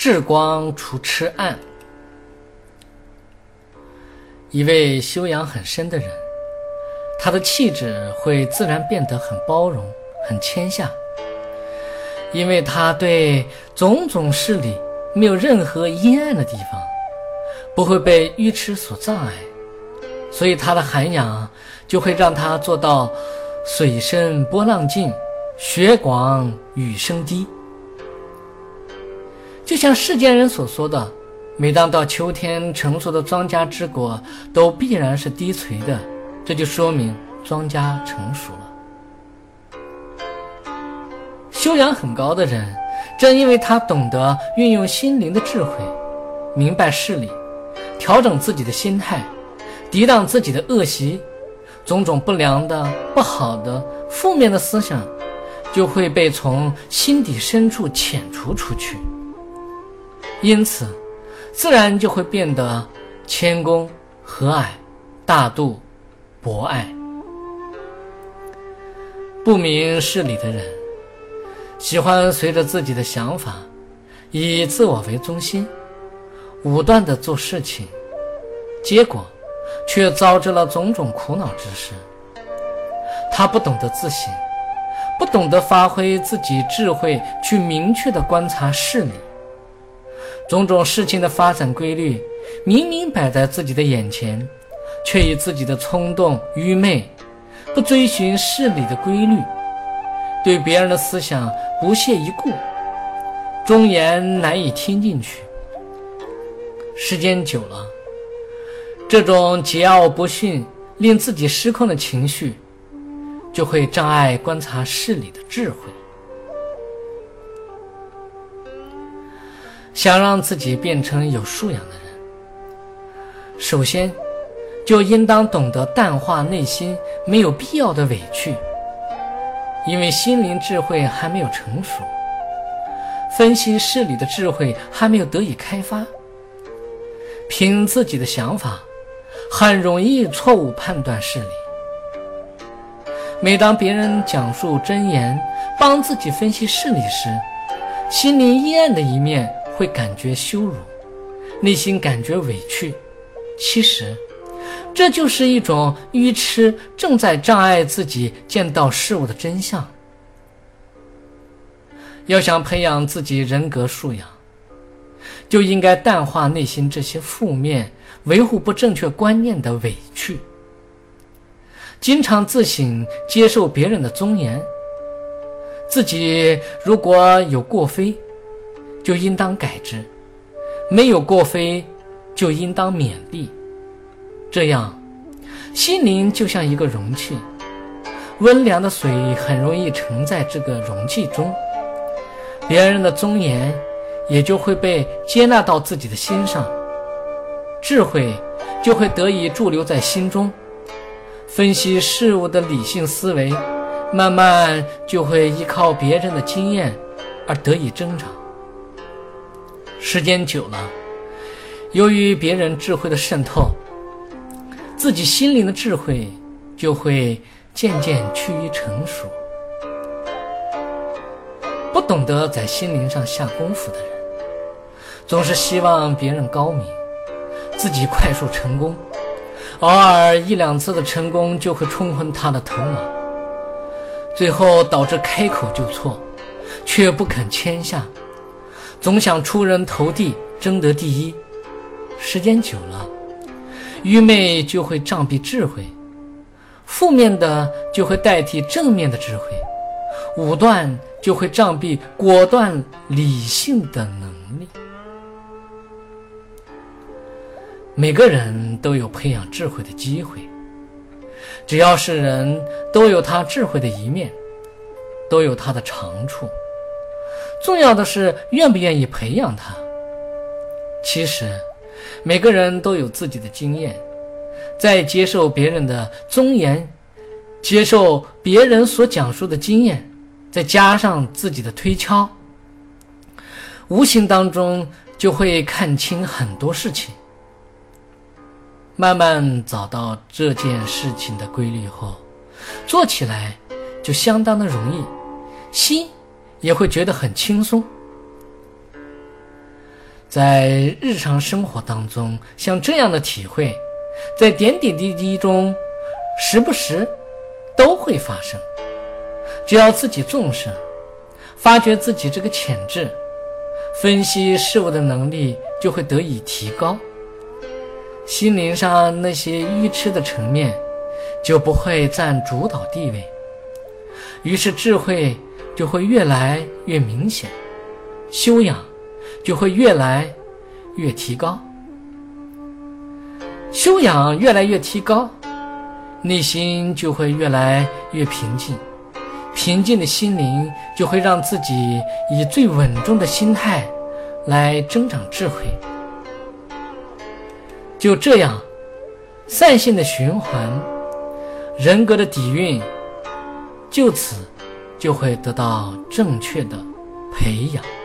智光除痴暗。一位修养很深的人，他的气质会自然变得很包容、很谦下，因为他对种种事理没有任何阴暗的地方，不会被愚痴所障碍，所以他的涵养就会让他做到水深波浪静，雪广雨声低。就像世间人所说的。每当到秋天，成熟的庄稼之果都必然是低垂的，这就说明庄稼成熟了。修养很高的人，正因为他懂得运用心灵的智慧，明白事理，调整自己的心态，抵挡自己的恶习，种种不良的、不好的、负面的思想，就会被从心底深处遣除出去。因此。自然就会变得谦恭、和蔼、大度、博爱。不明事理的人，喜欢随着自己的想法，以自我为中心，武断的做事情，结果却招致了种种苦恼之事。他不懂得自省，不懂得发挥自己智慧去明确的观察事理。种种事情的发展规律，明明摆在自己的眼前，却以自己的冲动、愚昧，不追寻事理的规律，对别人的思想不屑一顾，忠言难以听进去。时间久了，这种桀骜不驯、令自己失控的情绪，就会障碍观察事理的智慧。想让自己变成有素养的人，首先就应当懂得淡化内心没有必要的委屈，因为心灵智慧还没有成熟，分析事理的智慧还没有得以开发。凭自己的想法，很容易错误判断事理。每当别人讲述真言，帮自己分析事理时，心灵阴暗的一面。会感觉羞辱，内心感觉委屈。其实，这就是一种愚痴，正在障碍自己见到事物的真相。要想培养自己人格素养，就应该淡化内心这些负面、维护不正确观念的委屈。经常自省，接受别人的忠言。自己如果有过非，就应当改之，没有过非，就应当勉励。这样，心灵就像一个容器，温凉的水很容易盛在这个容器中，别人的忠言也就会被接纳到自己的心上，智慧就会得以驻留在心中，分析事物的理性思维，慢慢就会依靠别人的经验而得以增长。时间久了，由于别人智慧的渗透，自己心灵的智慧就会渐渐趋于成熟。不懂得在心灵上下功夫的人，总是希望别人高明，自己快速成功，偶尔一两次的成功就会冲昏他的头脑，最后导致开口就错，却不肯谦下。总想出人头地，争得第一，时间久了，愚昧就会障蔽智慧，负面的就会代替正面的智慧，武断就会障蔽果断理性的能力。每个人都有培养智慧的机会，只要是人都有他智慧的一面，都有他的长处。重要的是愿不愿意培养他。其实，每个人都有自己的经验，在接受别人的忠言，接受别人所讲述的经验，再加上自己的推敲，无形当中就会看清很多事情。慢慢找到这件事情的规律后，做起来就相当的容易，心。也会觉得很轻松。在日常生活当中，像这样的体会，在点点滴滴中，时不时都会发生。只要自己重视，发掘自己这个潜质，分析事物的能力就会得以提高。心灵上那些愚痴的层面就不会占主导地位，于是智慧就会越来越明显，修养就会越来越提高。修养越来越提高，内心就会越来越平静。平静的心灵就会让自己以最稳重的心态来增长智慧。就这样，善性的循环，人格的底蕴，就此就会得到正确的培养。